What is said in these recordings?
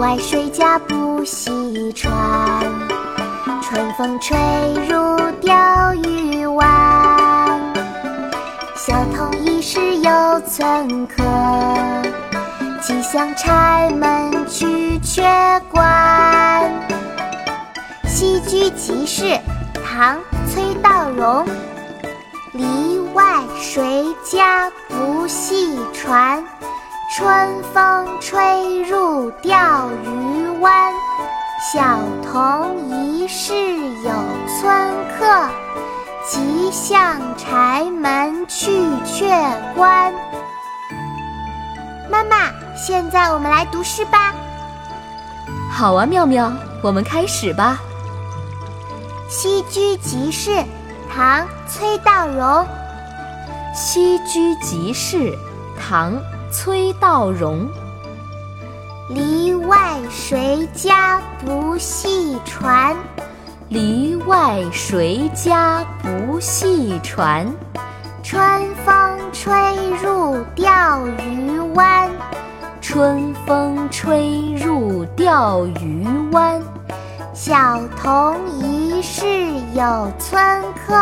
外谁家不细船，春风吹入钓鱼湾。小童一时有寸客，即向柴门去却关。西居集市，唐·崔道融。篱外谁家不系船？春风吹入钓鱼湾。小童疑是有村客，即向柴门去却关。妈妈，现在我们来读诗吧。好啊，妙妙，我们开始吧。《西居集市》，唐·崔道融。《西居集市》，唐·崔道融。篱外谁家不系船？篱外谁家不系船？春风吹入钓鱼湾。春风吹入钓鱼湾。小童疑是有村客。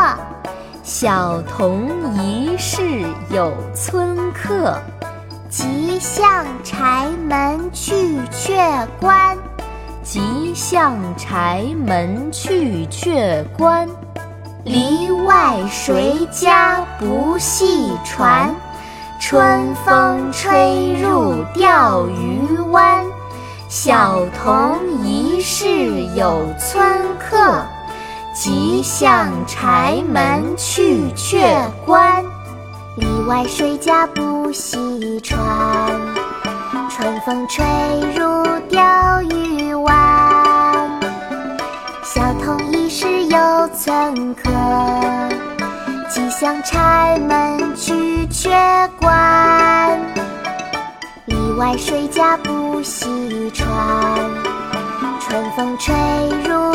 小童疑是有村客。即向柴门去却关，即向柴门去却关。篱外谁家不系船？春风吹入钓鱼湾。小童疑是有村客，即向柴门去却关。里外谁家不系船？春风吹入钓鱼湾。小童一时有寸客，即向柴门取却关。篱外谁家不系船？春风吹入